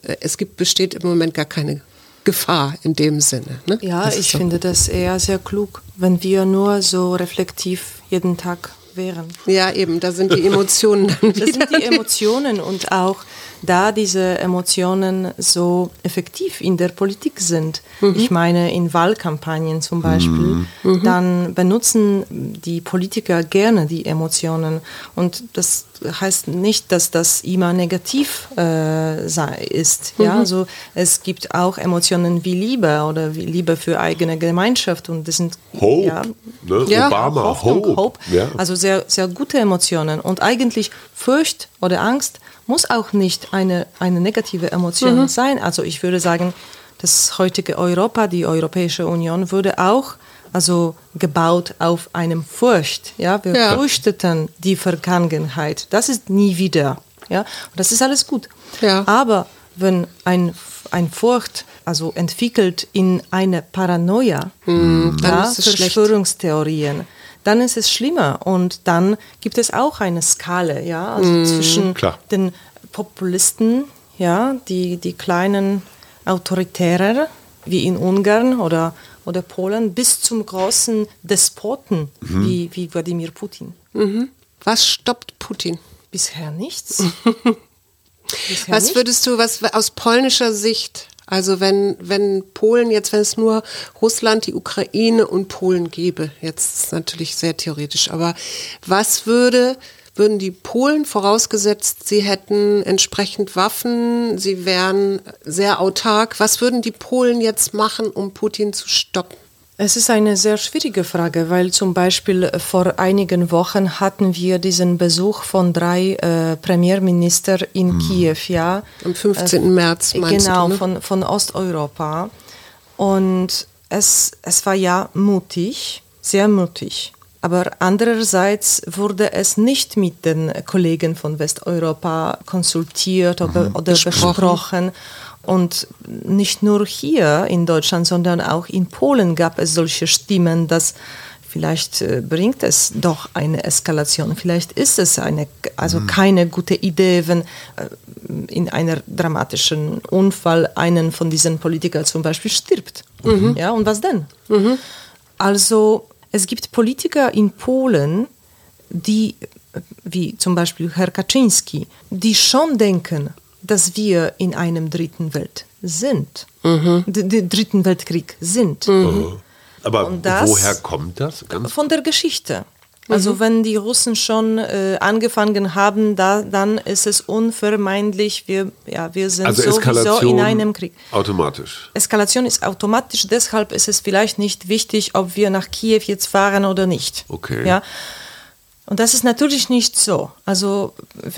äh, es gibt, besteht im Moment gar keine Gefahr in dem Sinne. Ne? Ja, Das ich finde das eher sehr klug, wenn wir nur so reflektiv jeden Tag wären. Ja, eben, da sind die Emotionen dann wieder. sind die Emotionen und auch da diese Emotionen so effektiv in der Politik sind. Ich meine, in Wahlkampagnen zum Beispiel, dann benutzen die Politiker gerne die Emotionen. Und das heißt nicht, dass das immer negativ äh, sei, ist. Ja, also es gibt auch Emotionen wie Liebe oder wie Liebe für eigene Gemeinschaft und das sind Hope, ja, ne? Ja, Obama, Hoffnung, Hope. Hope. Ja. Also sehr, sehr gute Emotionen. Und eigentlich Furcht oder Angst muss auch nicht eine, eine negative Emotion sein. Also ich würde sagen, das heutige Europa, die Europäische Union, wurde auch also gebaut auf einem Furcht. Ja, wir Ja. fürchteten die Vergangenheit. Das ist nie wieder. Ja, und das ist alles gut. Ja. Aber wenn ein, ein Furcht also entwickelt in eine Paranoia, dann ja, es schlecht. Dann ist es schlimmer und dann gibt es auch eine Skala, ja, also zwischen Klar. den Populisten, ja, die, die kleinen Autoritärer, wie in Ungarn oder, oder Polen, bis zum großen Despoten, wie, wie Wladimir Putin. Was stoppt Putin? Bisher nichts. Bisher Was würdest du, was aus polnischer Sicht, also wenn, wenn Polen jetzt, wenn es nur Russland, die Ukraine und Polen gäbe, jetzt natürlich sehr theoretisch, aber was würde, würden die Polen vorausgesetzt, sie hätten entsprechend Waffen, sie wären sehr autark, was würden die Polen jetzt machen, um Putin zu stoppen? Es ist eine sehr schwierige Frage, weil zum Beispiel äh, vor einigen Wochen hatten wir diesen Besuch von drei äh, Premierminister in Kiew, ja. Am 15. März meinst genau, du, ne? von, von Osteuropa. Und es, es war ja mutig, sehr mutig. Aber andererseits wurde es nicht mit den Kollegen von Westeuropa konsultiert oder, oder besprochen. Und nicht nur hier in Deutschland, sondern auch in Polen gab es solche Stimmen, dass vielleicht äh, bringt es doch eine Eskalation. Vielleicht ist es eine, also keine gute Idee, wenn äh, in einer dramatischen Unfall einen von diesen Politikern zum Beispiel stirbt. Ja, und was denn? Also es gibt Politiker in Polen, die, wie zum Beispiel Herr Kaczynski, die schon denken, dass wir in einem dritten Welt sind, D- d- dritten Weltkrieg sind. Aber Und das- woher kommt das? Ganz Von der Geschichte. Also wenn die Russen schon äh, angefangen haben, da, dann ist es unvermeidlich, wir, ja, wir sind also sowieso in einem Krieg. automatisch. Eskalation ist automatisch, deshalb ist es vielleicht nicht wichtig, ob wir nach Kiew jetzt fahren oder nicht. Okay. Ja? Und das ist natürlich nicht so. Also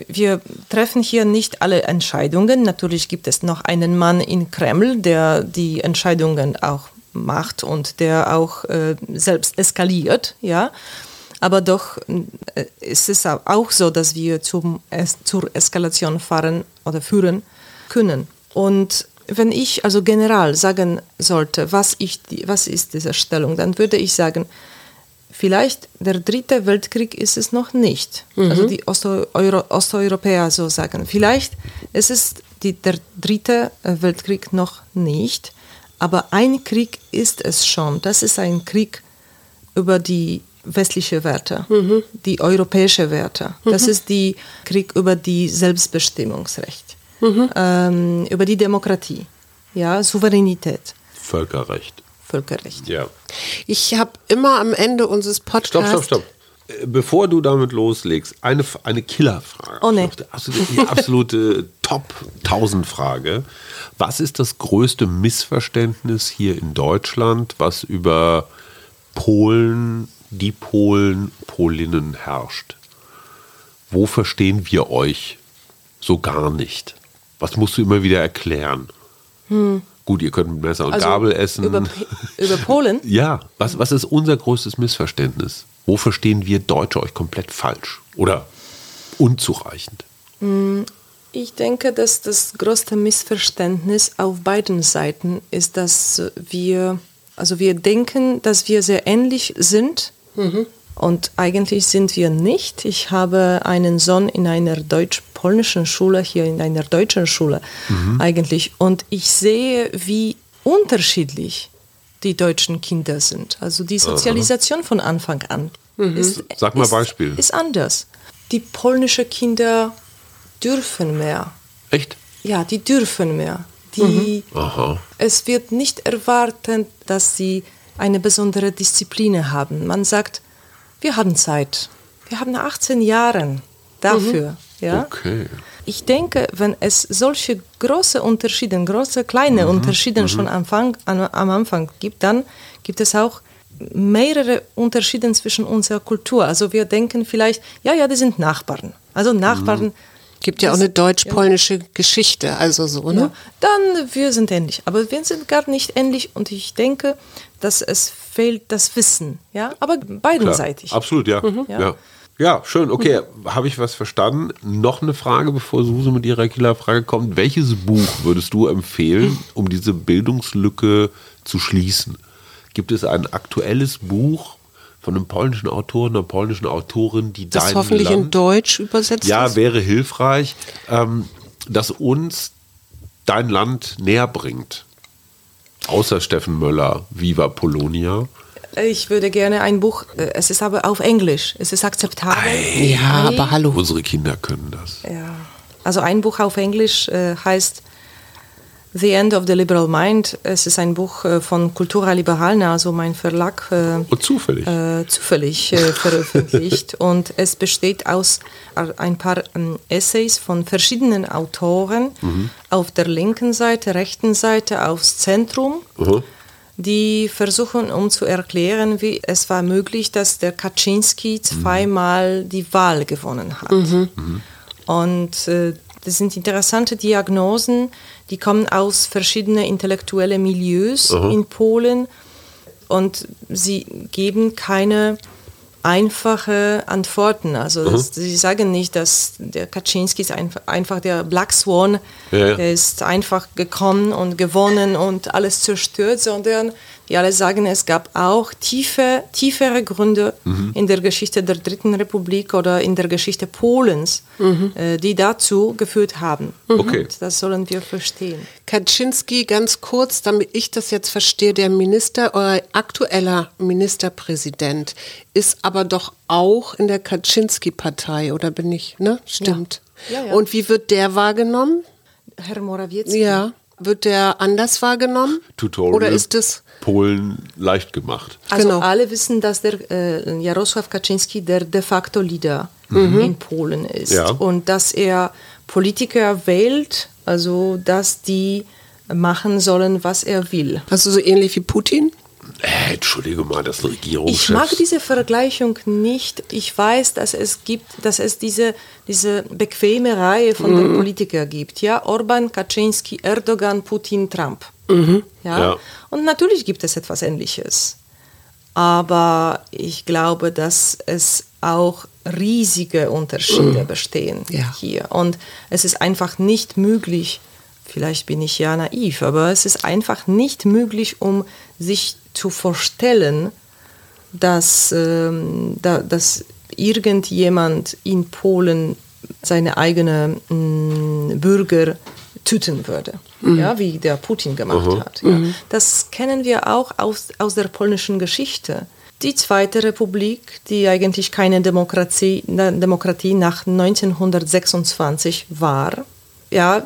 wir treffen hier nicht alle Entscheidungen. Natürlich gibt es noch einen Mann in Kreml, der die Entscheidungen auch macht und der auch äh, selbst eskaliert, ja. Aber doch äh, ist es auch so, dass wir zum, es, zur Eskalation fahren oder führen können. Und wenn ich also general sagen sollte, was, ich, was ist diese Stellung, dann würde ich sagen, vielleicht der dritte Weltkrieg ist es noch nicht. Mhm. Also die Osteuro Osteuropäer so sagen. Vielleicht ist es die, der dritte Weltkrieg noch nicht, aber ein Krieg ist es schon. Das ist ein Krieg über die westliche Werte, mhm. die europäische Werte. Mhm. Das ist die Krieg über die Selbstbestimmungsrecht, mhm. ähm, über die Demokratie, ja, Souveränität. Völkerrecht. Völkerrecht. Ja. Ich habe immer am Ende unseres Podcasts. Stopp, stopp, stopp. Äh, bevor du damit loslegst, eine, eine Killerfrage. Oh nee. Also die absolute Top 1000 Frage. Was ist das größte Missverständnis hier in Deutschland, was über Polen, die Polen, Polinnen herrscht? Wo verstehen wir euch so gar nicht? Was musst du immer wieder erklären? Hm. Gut, ihr könnt mit Messer und also Gabel essen. Über, über Polen? ja, was, was ist unser größtes Missverständnis? Wo verstehen wir Deutsche euch komplett falsch oder unzureichend? Hm, ich denke, dass das größte Missverständnis auf beiden Seiten ist, dass wir, also wir denken, dass wir sehr ähnlich sind. Mhm. Und eigentlich sind wir nicht. Ich habe einen Sohn in einer deutsch-polnischen Schule, hier in einer deutschen Schule mhm. eigentlich. Und ich sehe, wie unterschiedlich die deutschen Kinder sind. Also die Sozialisation Aha. von Anfang an mhm. ist, Sag mal ist, Beispiel. ist anders. Die polnischen Kinder dürfen mehr. Echt? Ja, die dürfen mehr. Die, mhm. Es wird nicht erwartet, dass sie eine besondere Disziplin haben. Man sagt, wir haben Zeit. Wir haben 18 Jahre dafür. Mhm. Ja? Okay. Ich denke, wenn es solche große Unterschiede, große, kleine mhm. Unterschiede mhm. schon am Anfang, am Anfang gibt, dann gibt es auch mehrere Unterschiede zwischen unserer Kultur. Also wir denken vielleicht, ja, ja, die sind Nachbarn. Also Nachbarn. Mhm. Gibt ja auch eine deutsch-polnische ja. Geschichte, also so, ne? Ja, dann, wir sind ähnlich. Aber wir sind gar nicht ähnlich und ich denke, dass es fehlt das Wissen, ja? Aber beidenseitig. Klar, absolut, ja. Mhm. ja. ja. Ja, schön. Okay, mhm. habe ich was verstanden? Noch eine Frage, bevor Suse mit ihrer Killerfrage kommt. Welches Buch würdest du empfehlen, um diese Bildungslücke zu schließen? Gibt es ein aktuelles Buch von einem polnischen Autor, einer polnischen Autorin, die das hoffentlich Land, in Deutsch übersetzt Ja, ist? wäre hilfreich, ähm, das uns dein Land näher bringt. Außer Steffen Möller, Viva Polonia. Ich würde gerne ein Buch, äh, es ist aber auf Englisch, es ist akzeptabel. Ei, ja, aber hallo. Unsere Kinder können das. Ja. Also ein Buch auf Englisch äh, heißt The End of the Liberal Mind. Es ist ein Buch äh, von Cultura Liberalna, also mein Verlag. Äh, Und oh, zufällig. Äh, zufällig äh, veröffentlicht. Und es besteht aus ein paar ähm, Essays von verschiedenen Autoren mhm. auf der linken Seite, rechten Seite, aufs Zentrum. Mhm. Die versuchen, um zu erklären, wie es war möglich, dass der Kaczynski zweimal die Wahl gewonnen hat. Mhm. Und äh, das sind interessante Diagnosen, die kommen aus verschiedenen intellektuellen Milieus Aha. in Polen und sie geben keine einfache Antworten. Also das, sie sagen nicht, dass der Kaczynski ist einfach, einfach der Black Swan, ja, ja. der ist einfach gekommen und gewonnen und alles zerstört, sondern die alle sagen, es gab auch tiefe, tiefere Gründe mhm. in der Geschichte der Dritten Republik oder in der Geschichte Polens, mhm. äh, die dazu geführt haben. Mhm. Okay. Das sollen wir verstehen. Kaczynski, ganz kurz, damit ich das jetzt verstehe, der Minister, euer aktueller Ministerpräsident ist aber doch auch in der Kaczynski-Partei, oder bin ich, ne? Stimmt. Ja. Ja, ja. Und wie wird der wahrgenommen? Herr Morawiecki. Ja. Wird der anders wahrgenommen? Tutorial. Oder ist das Polen leicht gemacht? Also genau. alle wissen, dass der äh, Jarosław Kaczynski der de facto Leader mhm. in Polen ist ja. und dass er Politiker wählt, also dass die machen sollen, was er will. Also so ähnlich wie Putin? Äh, Entschuldige mal, das Regierungschef. Ich mag diese Vergleichung nicht. Ich weiß, dass es gibt, dass es diese, diese bequeme Reihe von mhm. Politikern gibt. Ja, Orban, Kaczynski, Erdogan, Putin, Trump. Mhm. Ja? ja? Und natürlich gibt es etwas Ähnliches. aber ich glaube, dass es auch riesige Unterschiede bestehen Ja. hier. Und es ist einfach nicht möglich, vielleicht bin ich ja naiv, aber es ist einfach nicht möglich, um sich zu vorstellen, dass, ähm, da, dass irgendjemand in Polen seine eigenen mm, Bürger töten würde, ja, wie der Putin gemacht hat. Ja. Das kennen wir auch aus, aus der polnischen Geschichte. Die Zweite Republik, die eigentlich keine Demokratie, Demokratie nach 1926 war, ja,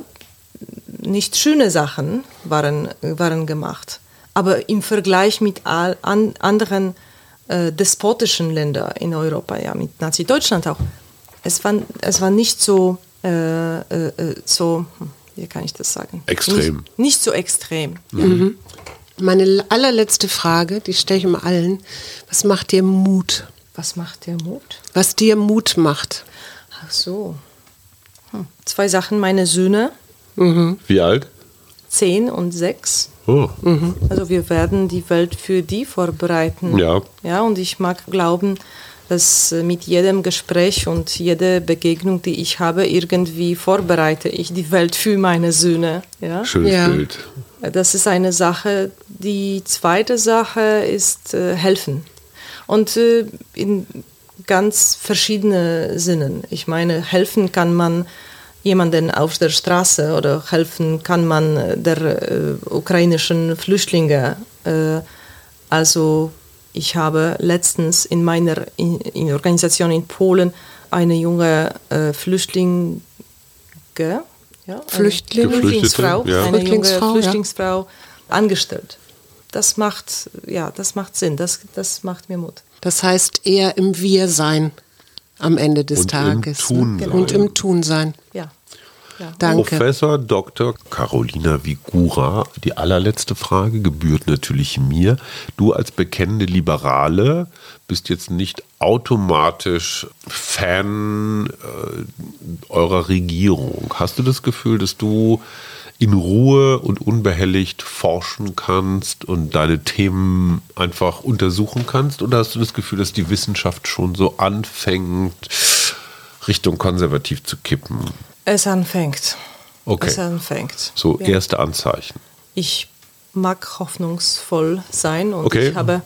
nicht schöne Sachen waren, waren gemacht. Aber im Vergleich mit all, an, anderen äh, despotischen Ländern in Europa, ja, mit Nazi-Deutschland auch, es war, es war nicht so, äh, äh, äh, so, hm, wie kann ich das sagen? Extrem. Nicht, nicht so extrem. Meine allerletzte Frage, die stelle ich immer allen. Was macht dir Mut? Was macht der Mut? Was dir Mut macht? Ach so. Hm. Zwei Sachen, meine Söhne, Wie alt? zehn und sechs. Oh. Also wir werden die Welt für die vorbereiten. Ja. Ja, und ich mag glauben, dass äh, mit jedem Gespräch und jeder Begegnung, die ich habe, irgendwie vorbereite ich die Welt für meine Söhne. Ja? Schönes Ja. Bild. Das ist eine Sache. Die zweite Sache ist äh, helfen. Und äh, in ganz verschiedene Sinnen. Ich meine, helfen kann man jemanden auf der Straße oder helfen kann man der äh, ukrainischen Flüchtlinge. Äh, also ich habe letztens in meiner in, in Organisation in Polen eine junge äh, Flüchtlinge, ja, eine Flüchtling? Flüchtlingsfrau, ja. eine Flüchtlingsfrau, junge ja. Flüchtlingsfrau angestellt. Das macht, ja, das macht Sinn, das, das macht mir Mut. Das heißt eher im Wir sein am Ende des Und im Tages. Tun ne? sein. Und im Tun sein. Ja. Ja. Danke. Professor Dr. Carolina Vigura, die allerletzte Frage gebührt natürlich mir. Du als bekennende Liberale bist jetzt nicht automatisch Fan äh, eurer Regierung. Hast du das Gefühl, dass du in Ruhe und unbehelligt forschen kannst und deine Themen einfach untersuchen kannst? Oder hast du das Gefühl, dass die Wissenschaft schon so anfängt, Richtung konservativ zu kippen? Es anfängt. Okay. Es anfängt. So Ja. erste Anzeichen. Ich mag hoffnungsvoll sein und Okay. ich habe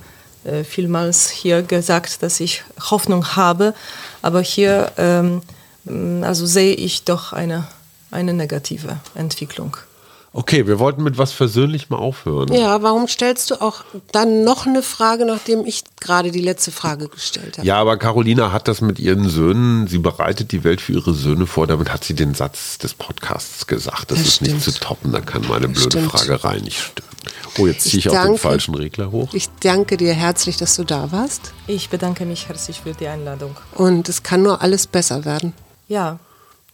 äh, vielmals hier gesagt, dass ich Hoffnung habe, aber hier ähm, also sehe ich doch eine, eine negative Entwicklung. Okay, wir wollten mit was Versöhnlichem aufhören. Ja, warum stellst du auch dann noch eine Frage, nachdem ich gerade die letzte Frage gestellt habe? Ja, aber Carolina hat das mit ihren Söhnen, sie bereitet die Welt für ihre Söhne vor, damit hat sie den Satz des Podcasts gesagt. Das, Das ist nicht stimmt. zu toppen, da kann meine blöde stimmt. Fragerei nicht stimmen. Oh, jetzt ziehe ich, Ich auch den danke. falschen Regler hoch. Ich danke dir herzlich, dass du da warst. Ich bedanke mich herzlich für die Einladung. Und es kann nur alles besser werden. Ja,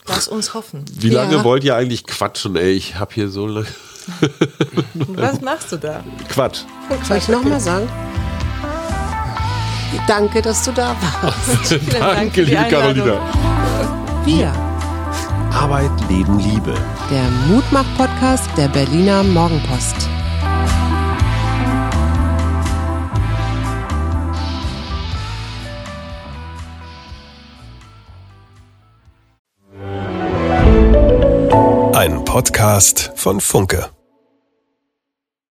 lass uns hoffen. Wie lange Ja. wollt ihr eigentlich quatschen? Ey, ich habe hier so lange. Was machst du da? Quatsch. Soll ich nochmal sagen? Danke, dass du da warst. Vielen Dank Danke, liebe. Carolina. Wir, Arbeit, Leben, Liebe. der Mutmach-Podcast der Berliner Morgenpost. Podcast von Funke.